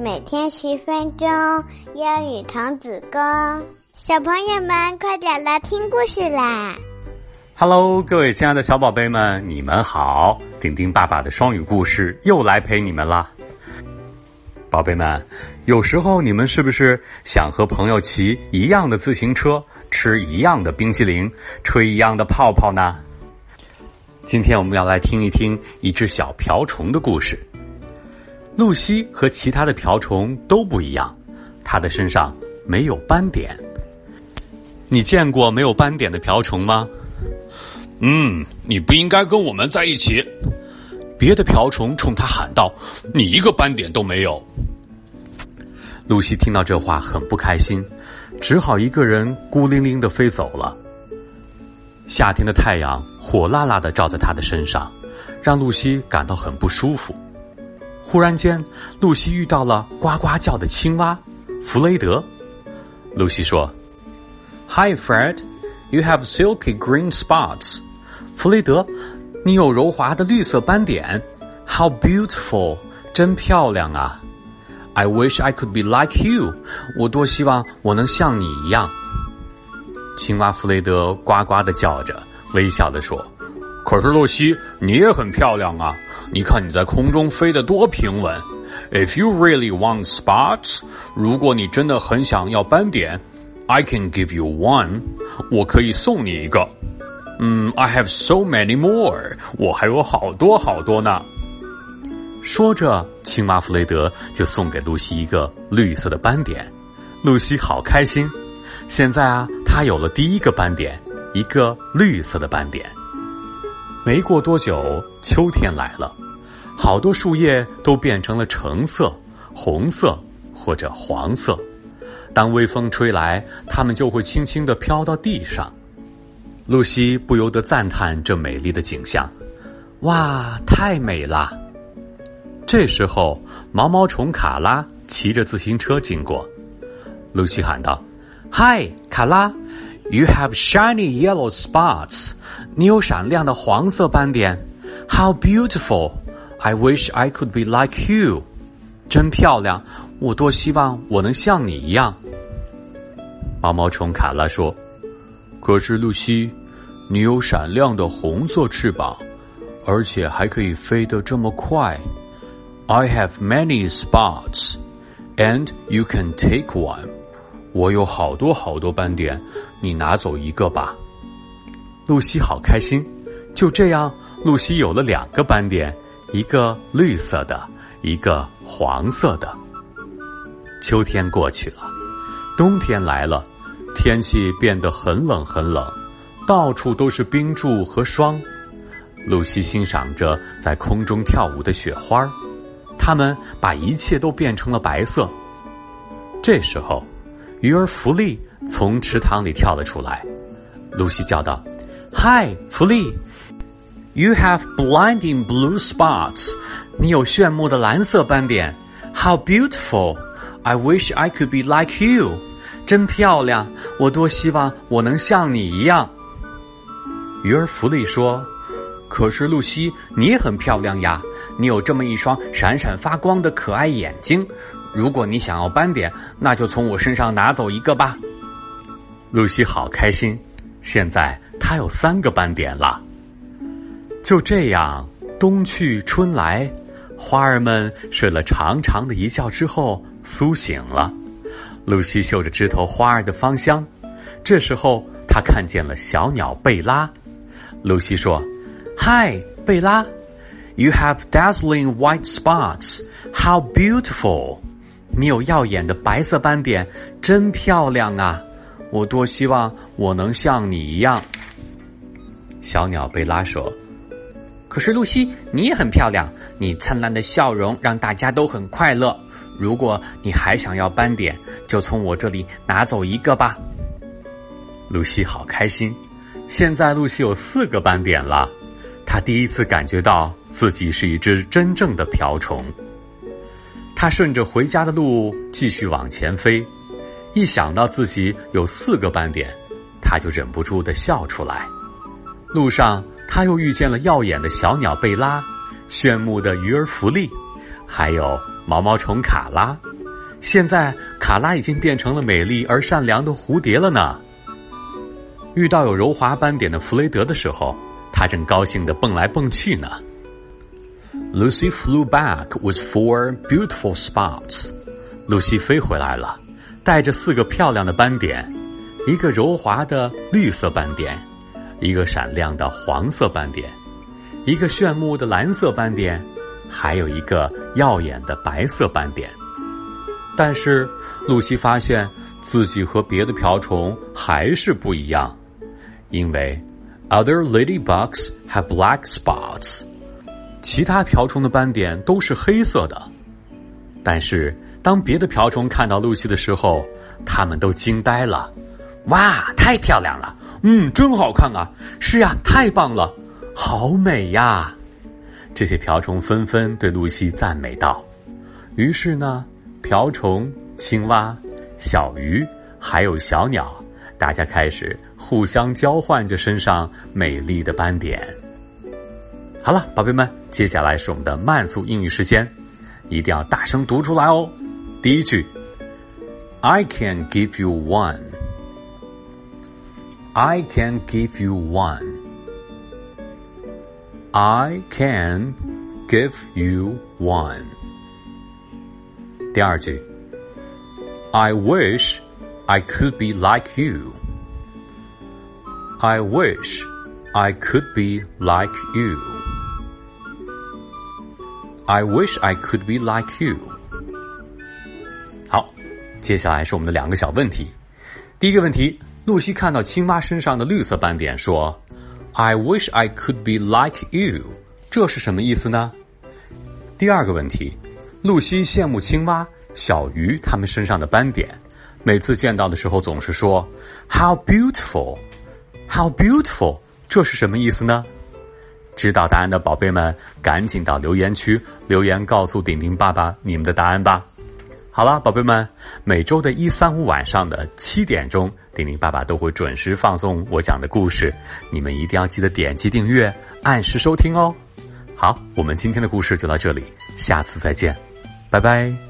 每天十分钟，英语童子功。小朋友们，快点来听故事啦！Hello，各位亲爱的小宝贝们，你们好！丁丁爸爸的双语故事又来陪你们啦。宝贝们，有时候你们是不是想和朋友骑一样的自行车，吃一样的冰淇淋，吹一样的泡泡呢？今天我们要来听一听一只小瓢虫的故事。露西和其他的瓢虫都不一样，它的身上没有斑点。你见过没有斑点的瓢虫吗？嗯，你不应该跟我们在一起。别的瓢虫冲他喊道：“你一个斑点都没有。”露西听到这话很不开心，只好一个人孤零零的飞走了。夏天的太阳火辣辣的照在他的身上，让露西感到很不舒服。忽然间，露西遇到了呱呱叫的青蛙弗雷德。露西说：“Hi, Fred, you have silky green spots。”弗雷德，你有柔滑的绿色斑点。How beautiful！真漂亮啊。I wish I could be like you。我多希望我能像你一样。青蛙弗雷德呱呱的叫着，微笑的说：“可是露西，你也很漂亮啊。”你看你在空中飞得多平稳。If you really want spots，如果你真的很想要斑点，I can give you one，我可以送你一个。嗯，I have so many more，我还有好多好多呢。说着，青蛙弗雷德就送给露西一个绿色的斑点。露西好开心。现在啊，她有了第一个斑点，一个绿色的斑点。没过多久，秋天来了，好多树叶都变成了橙色、红色或者黄色。当微风吹来，它们就会轻轻的飘到地上。露西不由得赞叹这美丽的景象：“哇，太美了！”这时候，毛毛虫卡拉骑着自行车经过，露西喊道：“嗨，卡拉！” You have shiny yellow spots. 你有闪亮的黄色斑点。How beautiful! I wish I could be like you. 真漂亮，我多希望我能像你一样。毛毛虫卡拉说：“可是露西，你有闪亮的红色翅膀，而且还可以飞得这么快。I have many spots, and you can take one.” 我有好多好多斑点，你拿走一个吧。露西好开心。就这样，露西有了两个斑点，一个绿色的，一个黄色的。秋天过去了，冬天来了，天气变得很冷很冷，到处都是冰柱和霜。露西欣赏着在空中跳舞的雪花，它们把一切都变成了白色。这时候。鱼儿弗利从池塘里跳了出来，露西叫道：“Hi，弗利，You have blinding blue spots。你有炫目的蓝色斑点。How beautiful！I wish I could be like you。真漂亮，我多希望我能像你一样。”鱼儿弗利说：“可是露西，你也很漂亮呀。你有这么一双闪闪发光的可爱眼睛。”如果你想要斑点，那就从我身上拿走一个吧。露西好开心，现在它有三个斑点了。就这样，冬去春来，花儿们睡了长长的一觉之后苏醒了。露西嗅着枝头花儿的芳香，这时候她看见了小鸟贝拉。露西说：“嗨，贝拉，You have dazzling white spots. How beautiful!” 你有耀眼的白色斑点，真漂亮啊！我多希望我能像你一样。小鸟贝拉说：“可是露西，你也很漂亮，你灿烂的笑容让大家都很快乐。如果你还想要斑点，就从我这里拿走一个吧。”露西好开心，现在露西有四个斑点了。她第一次感觉到自己是一只真正的瓢虫。他顺着回家的路继续往前飞，一想到自己有四个斑点，他就忍不住的笑出来。路上，他又遇见了耀眼的小鸟贝拉、炫目的鱼儿弗利，还有毛毛虫卡拉。现在卡拉已经变成了美丽而善良的蝴蝶了呢。遇到有柔滑斑点的弗雷德的时候，他正高兴地蹦来蹦去呢。Lucy flew back with four beautiful spots. 露西飞回来了，带着四个漂亮的斑点：一个柔滑的绿色斑点，一个闪亮的黄色斑点，一个炫目的蓝色斑点，还有一个耀眼的白色斑点。但是，露西发现自己和别的瓢虫还是不一样，因为 other ladybugs have black spots，其他瓢虫的斑点都是黑色的。但是，当别的瓢虫看到露西的时候，他们都惊呆了。哇，太漂亮了！嗯，真好看啊！是呀，太棒了，好美呀！这些瓢虫纷纷对露西赞美道。于是呢。瓢虫、青蛙、小鱼，还有小鸟，大家开始互相交换着身上美丽的斑点。好了，宝贝们，接下来是我们的慢速英语时间，一定要大声读出来哦。第一句，I can give you one. I can give you one. I can give you one. 第二句，I wish I could be like you. I wish I could be like you. I wish I could be like you. 好，接下来是我们的两个小问题。第一个问题， 露西看到青蛙身上的绿色斑点，说：“I wish I could be like you。”这是什么意思呢？第二个问题。露西羡慕青蛙、小鱼它们身上的斑点，每次见到的时候总是说 “How beautiful, how beautiful”，这是什么意思呢？知道答案的宝贝们，赶紧到留言区留言告诉顶顶爸爸你们的答案吧。好了，宝贝们，每周的一三五晚上的七点钟，丁丁爸爸都会准时放送我讲的故事，你们一定要记得点击订阅，按时收听哦。好，我们今天的故事就到这里，下次再见。拜拜。